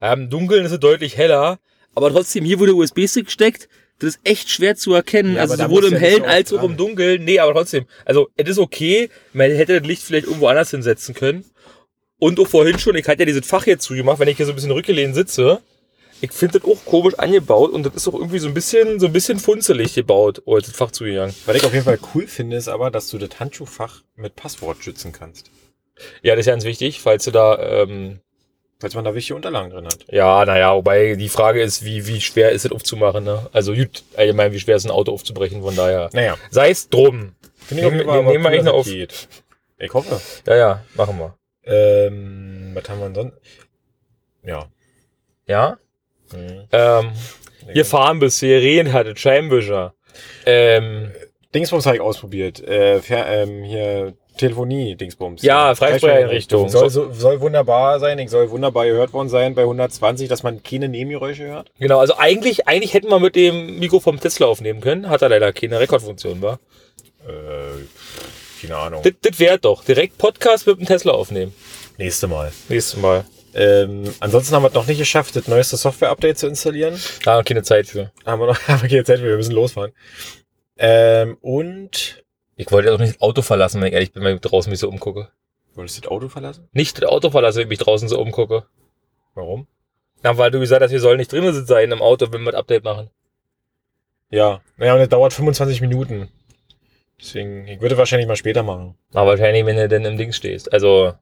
Ja, Im Dunkeln ist es deutlich heller, aber trotzdem, hier wo der USB-Stick steckt, das ist echt schwer zu erkennen. Ja, also sowohl im ja Hellen als auch im Dunkeln. Nee, aber trotzdem. Also, es ist okay. Man hätte das Licht vielleicht irgendwo anders hinsetzen können. Und auch vorhin schon, ich hatte ja dieses Fach jetzt zugemacht, wenn ich hier so ein bisschen rückgelehnt sitze. Ich finde das auch komisch angebaut und das ist auch irgendwie so ein bisschen, so ein bisschen funzelig gebaut, oh, das Fach zugegangen. Was ich auf jeden Fall cool finde, ist aber, dass du das Handschuhfach mit Passwort schützen kannst. Ja, das ist ganz wichtig, falls du da, ähm, Falls man da wichtige Unterlagen drin hat. Ja, naja, wobei die Frage ist, wie, wie schwer ist es aufzumachen, ne? Also gut, allgemein, wie schwer ist ein Auto aufzubrechen, von daher. Naja, Sei es drum. finde ich Nehmen- Fall nehmen wir eigentlich noch auf. geht. Ich hoffe. Ja, ja, machen wir. Ähm, was haben wir denn sonst? Ja. Ja? Mhm. Ähm, ihr fahren bis Serien hattet, Scheinwischer. Ähm, Dingsbums habe ich ausprobiert. Äh, fer, ähm, hier Telefonie, Dingsbums. Ja, Freisprecheinrichtung. Soll, so- soll wunderbar sein. Ich soll wunderbar gehört worden sein bei 120, dass man keine Nebengeräusche hört. genau, also eigentlich, eigentlich hätten wir mit dem Mikro vom Tesla aufnehmen können, hat er leider keine Rekordfunktion, war. Äh, keine Ahnung. Das, das wäre doch. Direkt Podcast mit dem Tesla aufnehmen. Nächste Mal. Nächstes Mal. Ähm, ansonsten haben wir es noch nicht geschafft, das neueste Software-Update zu installieren. Da haben wir keine Zeit für. Haben wir noch, haben wir keine Zeit, für, wir müssen losfahren. Ähm, und Ich wollte auch nicht das Auto verlassen, wenn ich ehrlich bin, wenn ich draußen mich so umgucke. wolltest du das Auto verlassen? Nicht das Auto verlassen, wenn ich mich draußen so umgucke. Warum? Ja, weil du gesagt hast, wir sollen nicht drinnen sein im Auto, wenn wir das Update machen. Ja, naja, und das dauert 25 Minuten. Deswegen, ich würde wahrscheinlich mal später machen. Na, wahrscheinlich, wenn du denn im Ding stehst. Also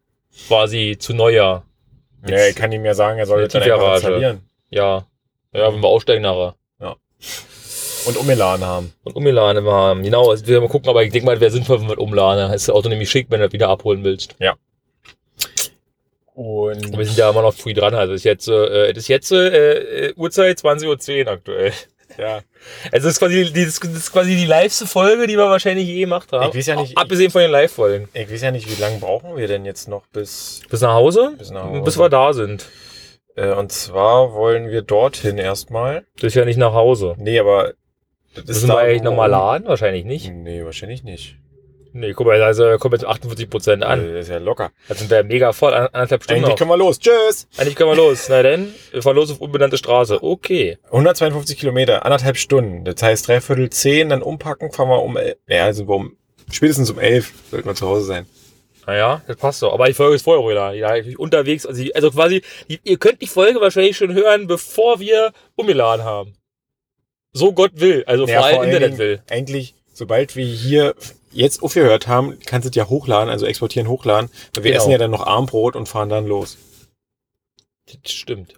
quasi zu Neujahr. Ja, ich kann ihm ja sagen, er soll dann einfach installieren. Ja. Ja, wenn wir aussteigen nachher. Und umgeladen haben. Und umladen wir haben. Genau, also wir mal gucken, aber ich denke mal, wäre sinnvoll, wenn wir umladen. Dann ist das Auto nämlich schick, wenn du das wieder abholen willst. Und Und wir sind ja immer noch früh dran. Also es ist jetzt, äh, ist jetzt äh, äh, Uhrzeit 20.10 Uhr aktuell. Ja, Also das ist quasi die, das ist quasi die liveste Folge, die wir wahrscheinlich je gemacht haben. Ich weiß ja nicht, Abgesehen von den Live-Folgen. ich weiß ja nicht, wie lange brauchen wir denn jetzt noch bis. Bis nach Hause? Bis nach Hause. Bis wir da sind. Äh, und zwar wollen wir dorthin erstmal. Das ist ja nicht nach Hause. Nee, aber. Das Müssen wir eigentlich nochmal laden? Wahrscheinlich nicht. Nee, wahrscheinlich nicht. Nee, guck mal, also wir kommen jetzt 48 Prozent an. Äh, ist ja locker. Jetzt sind wir mega voll, an- anderthalb Stunden Eigentlich noch. können wir los. Tschüss! Eigentlich können wir los. Na denn, wir fahren los auf unbenannte Straße. Okay. 152 Kilometer, anderthalb Stunden. Das heißt, dreiviertel zehn, dann umpacken, fahren wir um, el- ja, also um, spätestens um elf sollten wir zu Hause sein. Naja, das passt doch. Aber die Folge ist vorher wieder. Ja, ich bin unterwegs. Also, also quasi, ihr könnt die Folge wahrscheinlich schon hören, bevor wir umgeladen haben. So Gott will. Also Ja, vor allem Internet will. Eigentlich, sobald wir hier jetzt aufgehört haben, kannst du es ja hochladen, also exportieren, hochladen. Weil wir Genau. essen ja dann noch Armbrot und fahren dann los. Das stimmt.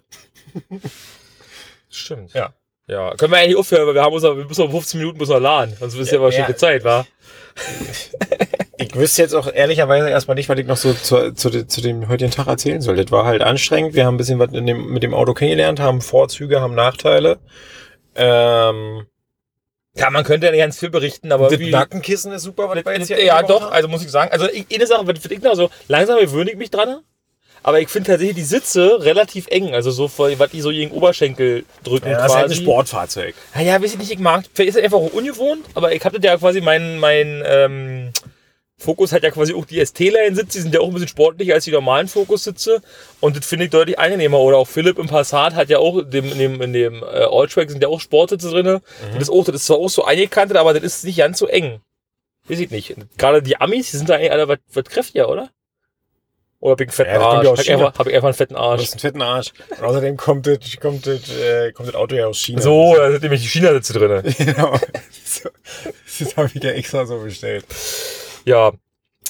stimmt. Ja. Ja, können wir eigentlich aufhören, weil wir haben uns, wir müssen noch 15 Minuten müssen wir laden. Sonst ist ja, Ja, wahrscheinlich ja. Zeit, wa? Ich wüsste jetzt auch ehrlicherweise erstmal nicht, was ich noch so zu, zu, zu dem heutigen Tag erzählen soll. Das war halt anstrengend. Wir haben ein bisschen was dem, mit dem Auto kennengelernt, haben Vorzüge, haben Nachteile. Ähm, Ja, man könnte ja ganz viel berichten, aber das irgendwie- Nackenkissen ist super, was wir jetzt hier ja, doch, haben. also muss ich sagen, also ich, eine Sache, was ich noch so, langsam gewöhne ich mich dran, aber ich finde tatsächlich die Sitze relativ eng, also so, was die so gegen Oberschenkel drücken Ja, das ist halt ein. Sportfahrzeug. Naja, weiß ich nicht, ich mag, vielleicht ist es einfach ungewohnt, aber ich hatte ja quasi mein, mein, ähm, Fokus hat ja quasi auch die ST-Line-Sitze, die sind ja auch ein bisschen sportlicher als die normalen Fokus-Sitze und das finde ich deutlich angenehmer. Oder auch Philipp im Passat hat ja auch, in dem, in dem, in dem äh, Alltrack sind ja auch Sportsitze drin. Das, ist auch, das ist zwar auch so eingekantet, aber das ist nicht ganz so eng. Weiß ich nicht. Gerade die Amis, die sind da eigentlich alle was, was kräftiger, oder? Oder hab ich einen fetten Ja, Arsch? hab, ich einfach, hab ich einfach einen fetten Du Arsch? hast einen fetten Arsch. Und außerdem kommt das, kommt das, äh, kommt das Auto ja aus China. So, da sind nämlich die China-Sitze drin. genau. Das habe ich ja extra so bestellt. Ja,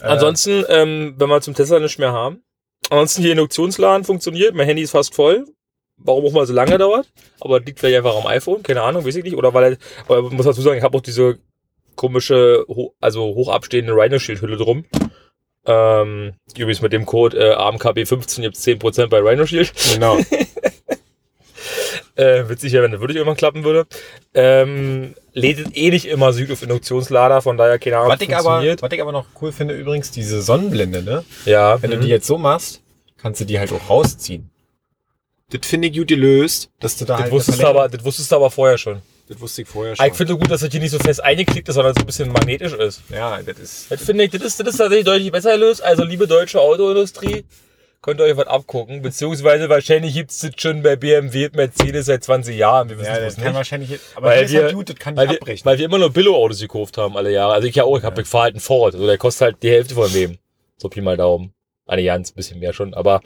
Äh, Ansonsten, ähm, wenn wir zum Tesla nicht mehr haben. Ansonsten hier Induktionsladen funktioniert, mein Handy ist fast voll. Warum auch mal so lange dauert. Aber liegt vielleicht einfach am iPhone, keine Ahnung, weiß ich nicht. Oder weil, aber ich muss dazu sagen, ich habe auch diese komische, also hoch abstehende Rhino-Shield-Hülle drum. Ähm, übrigens mit dem Code äh, AMKB15 gibt's 10% bei Rhino Shield. Genau. Äh, witzig wäre, wenn das wirklich irgendwann klappen würde. Ähm, lädt eh nicht immer Süd auf Induktionslader, von daher keine Ahnung, was, ich aber, was ich aber noch cool finde, übrigens, diese Sonnenblende, ne? Ja. Wenn du mhm. die jetzt so machst, kannst du die halt auch rausziehen. Das finde ich gut gelöst, dass du da das, halt. wusstest du aber, das wusstest du aber vorher schon. das wusste ich vorher Ah, schon. Ich finde gut, dass das hier nicht so fest eingeklickt ist, sondern so ein bisschen magnetisch ist. ja, das ist. Das finde ich, das ist, das ist tatsächlich deutlich besser löst. Also, liebe deutsche Autoindustrie, könnt ihr euch was abgucken. Beziehungsweise wahrscheinlich gibt's das schon bei BMW und Mercedes seit 20 Jahren. Wir wissen Ja, es das kann nicht. wahrscheinlich. Aber Weil wir, halt gut, das kann weil, ich wir, abbrechen. weil wir immer nur Billo-Autos gekauft haben alle Jahre. Also ich ja auch, ich habe ich fahr halt einen Ford. Also der kostet halt die Hälfte von dem. So Pi mal Daumen. Eine ganz ein bisschen mehr schon. Aber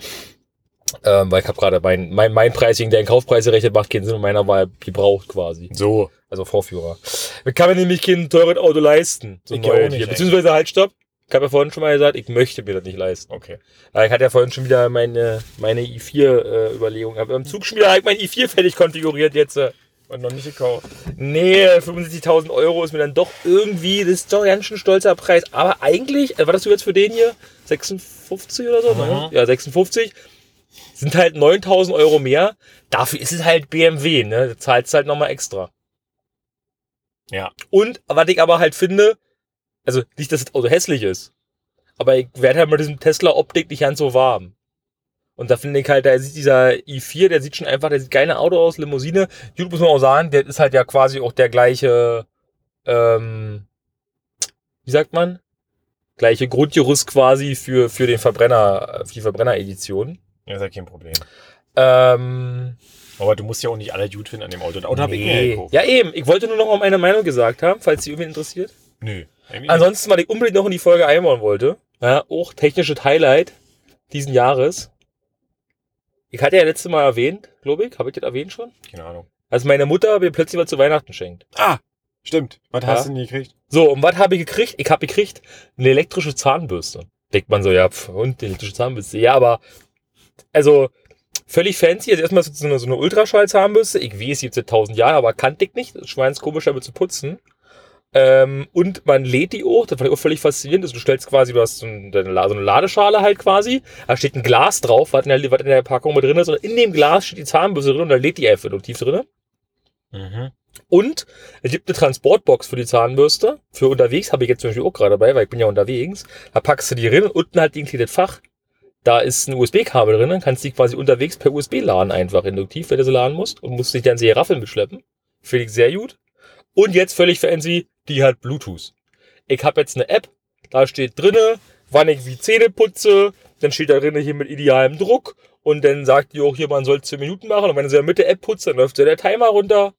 ähm, weil ich habe gerade mein, mein, mein Preis gegen deinen Kaufpreis gerechnet, macht keinen Sinn und meiner war gebraucht quasi. so. Also Vorführer. Ich kann mir nämlich kein teures Auto leisten. So Ich ein auch nicht, hier. Beziehungsweise halt, stopp. Ich habe ja vorhin schon mal gesagt, ich möchte mir das nicht leisten. Okay. Aber ich hatte ja vorhin schon wieder meine, meine i4-Überlegung. Äh, Im Zug schon wieder halt mein i4 fertig konfiguriert jetzt. Äh. Und noch nicht gekauft. Nee, 75.000 Euro ist mir dann doch irgendwie, das ist doch ganz schön stolzer Preis. Aber eigentlich, äh, was hast du jetzt für den hier? 56 oder so? Mhm. Ja, 56. Sind halt 9.000 Euro mehr. Dafür ist es halt BMW, ne? Da zahlst du halt nochmal extra. Ja. Und, was ich aber halt finde, also nicht, dass das Auto hässlich ist, aber ich werde halt mit diesem Tesla-Optik nicht ganz so warm. Und da finde ich halt, da sieht dieser i4, der sieht schon einfach, der sieht geile Auto aus, Limousine. Gut, muss man auch sagen, der ist halt ja quasi auch der gleiche, ähm, wie sagt man? Gleiche Grundgerüst quasi für, für den Verbrenner, für die Verbrenner-Edition. Ja, ist ja kein Problem. Ähm, Aber du musst ja auch nicht alle gut finden an dem Auto. Das Auto hab ich mir nee. gekauft. Ja, eben. Ich wollte nur noch mal meine Meinung gesagt haben, falls die irgendwie interessiert. Nö. Ansonsten, weil ich unbedingt noch in die Folge einbauen wollte, ja, auch technisches Highlight diesen Jahres. Ich hatte ja letztes Mal erwähnt, glaube ich, habe ich das erwähnt schon? Keine Ahnung. Als meine Mutter mir plötzlich was zu Weihnachten schenkt. Ah, stimmt. Was Ja. hast du denn gekriegt? So, und was habe ich gekriegt? Ich habe gekriegt eine elektrische Zahnbürste. Denkt man so, ja, pf, und die elektrische Zahnbürste. Ja, aber, also, völlig fancy. Also erstmal so eine, so eine Ultraschall-Zahnbürste. Ich weiß, jetzt seit tausend Jahren, aber kannte ich nicht. Das schweins komisch, damit zu putzen. Ähm, und man lädt die auch, das fand ich auch völlig faszinierend. Also du stellst quasi, du hast so eine, so eine Ladeschale halt quasi, da steht ein Glas drauf, was in der, was in der Packung mit drin ist, und in dem Glas steht die Zahnbürste drin und da lädt die einfach induktiv drin. Mhm. Und es gibt eine Transportbox für die Zahnbürste. Für unterwegs habe ich jetzt zum Beispiel auch gerade dabei, weil ich bin ja unterwegs. Da packst du die rein und unten halt die inkludiert Fach. Da ist ein USB-Kabel drin, dann kannst du die quasi unterwegs per USB laden, einfach induktiv, wenn du sie laden musst. Und musst dich dann sehr Raffeln mitschleppen. Finde ich sehr gut. Und jetzt völlig fancy, die hat Bluetooth. Ich habe jetzt eine App, da steht drinne, wann ich wie Zähne putze, dann steht da drinne hier mit idealem Druck und dann sagt die auch hier, man soll 10 Minuten machen und wenn du sie mit der App putzt, dann läuft der Timer runter,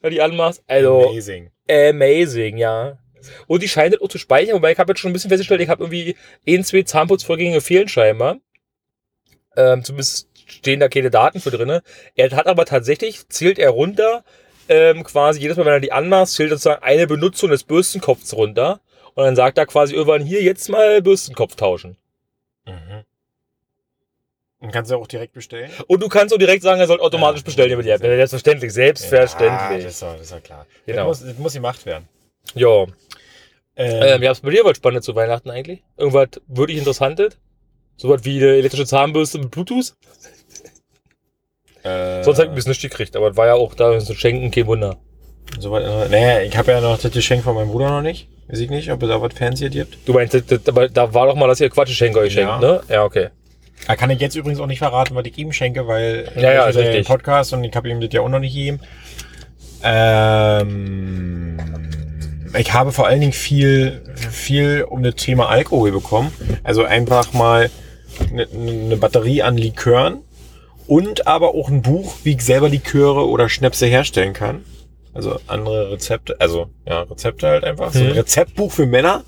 wenn die anmachst. Also, Amazing. amazing, ja. Und die scheint das auch zu speichern, wobei ich habe jetzt schon ein bisschen festgestellt, ich habe irgendwie ein, zwei Zahnputzvorgänge fehlen scheinbar. Ähm, zumindest stehen da keine Daten für drinne. Er hat aber tatsächlich, zählt er runter, ähm, quasi jedes Mal, wenn er die anmacht, zählt sozusagen eine Benutzung des Bürstenkopfs runter. Und dann sagt er quasi irgendwann hier jetzt mal Bürstenkopf tauschen. Mhm. Und kannst du auch direkt bestellen? Und du kannst auch direkt sagen, er soll automatisch Ja, bestellen über die App. sehr- Selbstverständlich, Ja, selbstverständlich. das ist ja, das ist ja klar. Genau. Das, muss, das muss gemacht werden. Ja. Ähm, Ähm, ja, was bei dir was spannend zu Weihnachten eigentlich? Irgendwas wirklich interessantes? Sowas wie eine elektrische Zahnbürste mit Bluetooth? Äh, Sonst hab ich bis nicht gekriegt, aber es war ja auch da so schenken, kein Wunder. Soweit, äh, naja, ich habe ja noch das Geschenk von meinem Bruder noch nicht. Weiß ich nicht, ob es da was Fancy gibt. Du meinst, das, das, aber da war doch mal, dass ihr Quatschgeschenke euch Ja. schenkt, ne? Ja, okay. Da kann ich jetzt übrigens auch nicht verraten, was ich ihm schenke, weil Ja, ja, ich höre den. Podcast und ich habe ihm das ja auch noch nicht gegeben. Ähm, ich habe vor allen Dingen viel, viel um das Thema Alkohol bekommen. Also einfach mal eine, eine Batterie an Likören und aber auch ein Buch, wie ich selber Liköre oder Schnäpse herstellen kann. Also andere Rezepte, also ja, Rezepte halt einfach. So ein Mhm. Rezeptbuch für Männer.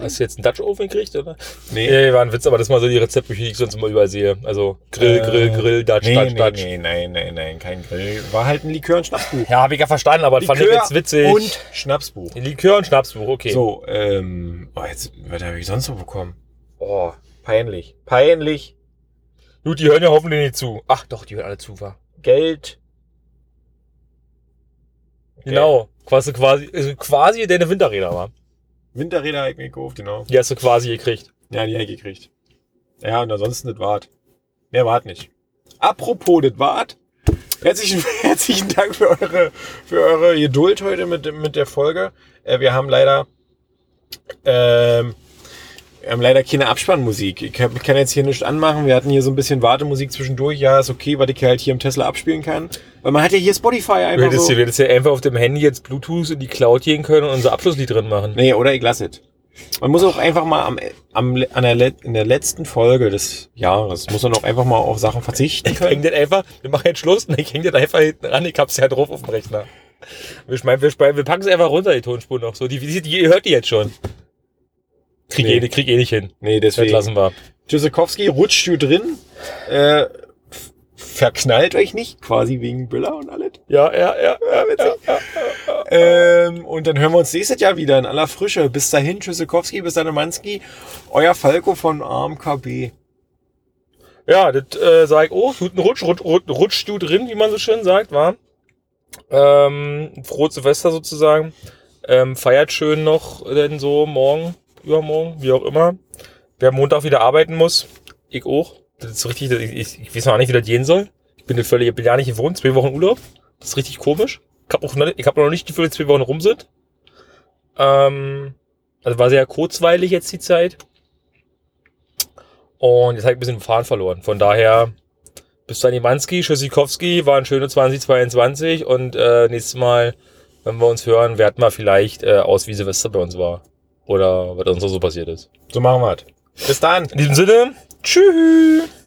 Hast du jetzt einen Dutch Oven gekriegt, oder? Nee. Nee, war ein Witz, aber das ist mal so die Rezeptbücher, die ich sonst immer überall sehe. Also Grill, Äh, Grill, Grill, Dutch, nee, Dutch, nee, Dutch. nee, nein, nein, nein, kein Grill. War halt ein Likör- und Schnapsbuch. Ja, habe ich ja verstanden, aber das fand ich jetzt witzig. und Schnapsbuch. Likör und Schnapsbuch, okay. So, ähm, oh, jetzt, was habe ich sonst so bekommen? Oh, peinlich. Peinlich. Gut, die hören ja hoffentlich nicht zu. Ach doch, die hören alle zu, war. Geld. Okay. Genau. Quasi, quasi, also quasi deine Winterräder war. Winterräder habe ich mir gekauft, genau. Die hast du quasi gekriegt. Ja, die habe ich gekriegt. Ja, und ansonsten das wart. Mehr wart nicht. Apropos das wart. Herzlichen, herzlichen Dank für eure, für eure Geduld heute mit, mit der Folge. Äh, wir haben leider, ähm, wir haben leider keine Abspannmusik. Ich, kann jetzt hier nichts anmachen. Wir hatten hier so ein bisschen Wartemusik zwischendurch. Ja, ist okay, weil ich halt hier im Tesla abspielen kann. Weil man hat ja hier Spotify Du einfach hättest, so. du hättest ja einfach auf dem Handy jetzt Bluetooth in die Cloud gehen können und unser Abschlusslied drin machen. Nee, oder ich lasse es. Man muss auch einfach mal am, am, an der, in der letzten Folge des Jahres, muss man auch einfach mal auf Sachen verzichten Ich häng das einfach, wir machen jetzt Schluss und ich häng das einfach hinten ran, ich hab's ja drauf auf dem Rechner. Wir, schmeißen, wir, schmeißen, wir packen es einfach runter, die Tonspur noch. So, die, die, die ihr hört die jetzt schon. Krieg, Nee. eh, krieg eh nicht hin. Nee, Das deswegen. lassen wir. Tschüssikowski rutscht du drin, äh, verknallt euch nicht, quasi wegen Böller und alles. Ja, ja, ja. Ja, witzig. Ähm, und dann hören wir uns nächstes Jahr wieder in aller Frische. Bis dahin, Tschüssikowski, bis dann, Manski, euer Falco von AMKB. Ja, das äh, sag ich, oh, guten Rutsch, rutsch, rutsch, du drin, wie man so schön sagt, war. Ähm, frohe Silvester sozusagen. Ähm, feiert schön noch denn so morgen, übermorgen, wie auch immer. Wer Montag wieder arbeiten muss, ich auch. Das ist richtig, ich, ich, weiß noch nicht, wie das gehen soll. Ich bin, völlig, ich bin ja nicht gewohnt, zwei Wochen Urlaub. Das ist richtig komisch. Ich habe auch noch, ich hab noch nicht die Gefühl, dass zwei Wochen rum sind. Ähm, also war sehr kurzweilig jetzt die Zeit. Und jetzt habe ich ein bisschen Faden verloren. Von daher, bis dann Manski, Tschüssikowski, war ein schönes 2022 und äh, nächstes Mal, wenn wir uns hören, werten wir vielleicht äh, aus, wie Silvester bei uns war. Oder was uns so passiert ist. So machen wir es. Bis dann. In diesem Sinne, tschüss.